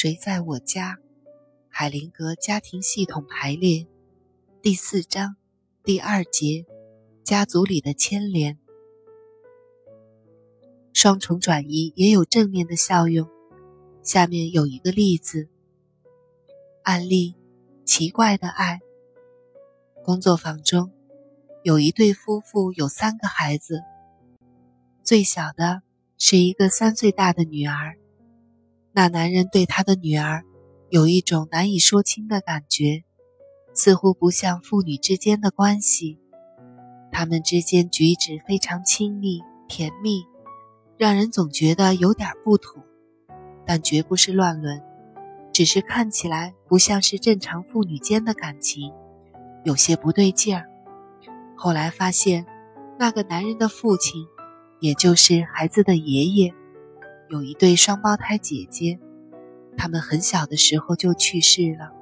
谁在我家？海灵格家庭系统排列第四章第二节：家族里的牵连。双重转移也有正面的效用。下面有一个例子案例：奇怪的爱。工作坊中有一对夫妇，有三个孩子，最小的是一个三岁大的女儿。那男人对他的女儿有一种难以说清的感觉，似乎不像父女之间的关系。他们之间举止非常亲密甜蜜，让人总觉得有点不妥，但绝不是乱伦，只是看起来不像是正常父女间的感情，有些不对劲儿。后来发现，那个男人的父亲，也就是孩子的爷爷。有一对双胞胎姐姐，他们很小的时候就去世了。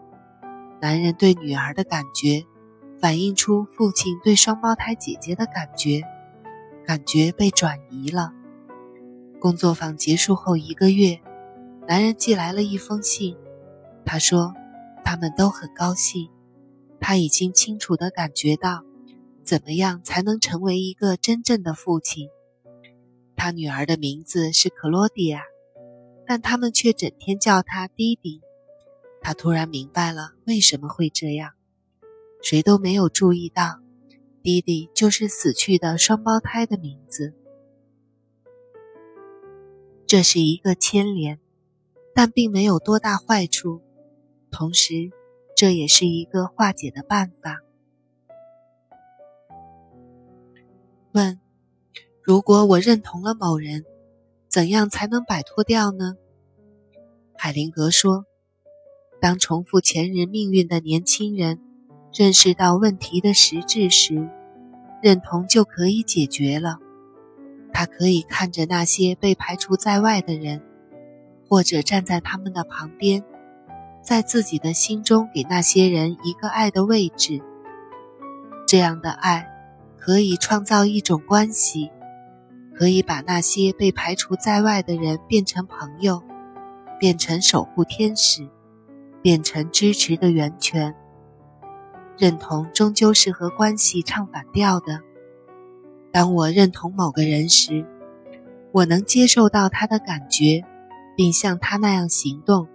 男人对女儿的感觉，反映出父亲对双胞胎姐姐的感觉，感觉被转移了。工作坊结束后一个月，男人寄来了一封信，他说他们都很高兴，他已经清楚地感觉到，怎么样才能成为一个真正的父亲。他女儿的名字是克罗迪亚，但他们却整天叫她弟弟。他突然明白了为什么会这样。谁都没有注意到，弟弟就是死去的双胞胎的名字。这是一个牵连，但并没有多大坏处。同时，这也是一个化解的办法。问。如果我认同了某人，怎样才能摆脱掉呢？海灵格说：“当重复前人命运的年轻人认识到问题的实质时，认同就可以解决了。他可以看着那些被排除在外的人，或者站在他们的旁边，在自己的心中给那些人一个爱的位置。这样的爱可以创造一种关系。”可以把那些被排除在外的人变成朋友，变成守护天使，变成支持的源泉。认同终究是和关系唱反调的。当我认同某个人时，我能接受到他的感觉，并像他那样行动，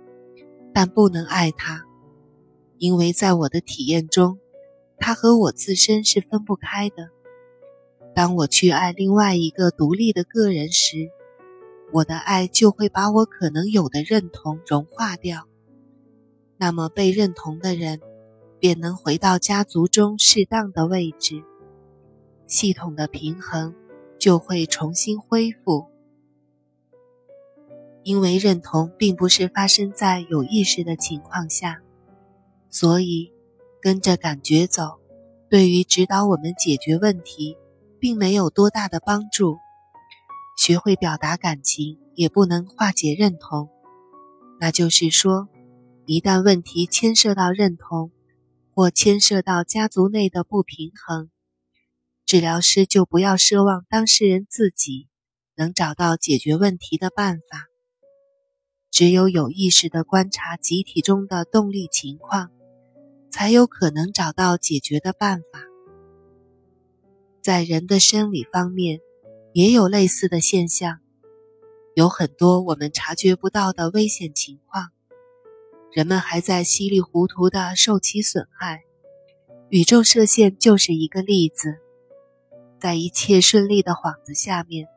但不能爱他，因为在我的体验中，他和我自身是分不开的。当我去爱另外一个独立的个人时，我的爱就会把我可能有的认同融化掉。那么，被认同的人便能回到家族中适当的位置，系统的平衡就会重新恢复。因为认同并不是发生在有意识的情况下，所以跟着感觉走，对于指导我们解决问题。并没有多大的帮助。学会表达感情也不能化解认同。那就是说，一旦问题牵涉到认同，或牵涉到家族内的不平衡，治疗师就不要奢望当事人自己能找到解决问题的办法。只有有意识地观察集体中的动力情况，才有可能找到解决的办法。在人的生理方面，也有类似的现象，有很多我们察觉不到的危险情况，人们还在稀里糊涂地受其损害。宇宙射线就是一个例子，在一切顺利的幌子下面，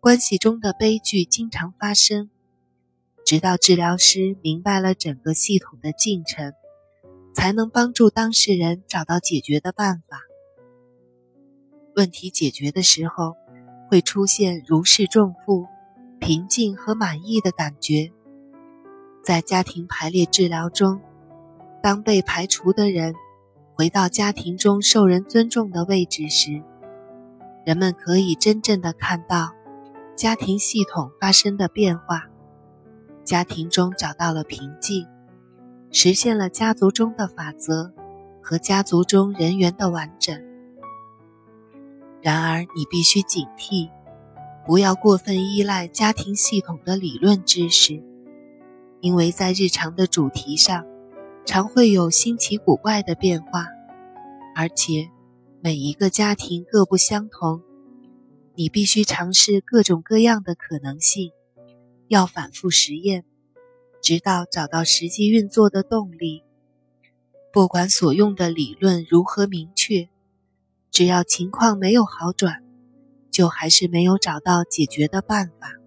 关系中的悲剧经常发生，直到治疗师明白了整个系统的进程，才能帮助当事人找到解决的办法。问题解决的时候，会出现如释重负、平静和满意的感觉。在家庭排列治疗中，当被排除的人回到家庭中受人尊重的位置时，人们可以真正的看到家庭系统发生的变化。家庭中找到了平静，实现了家族中的法则和家族中人员的完整。然而，你必须警惕，不要过分依赖家庭系统的理论知识。因为在日常的主题上，常会有新奇古怪的变化，而且每一个家庭各不相同，你必须尝试各种各样的可能性，要反复实验，直到找到实际运作的动力。不管所用的理论如何明确，只要情况没有好转，就还是没有找到解决的办法。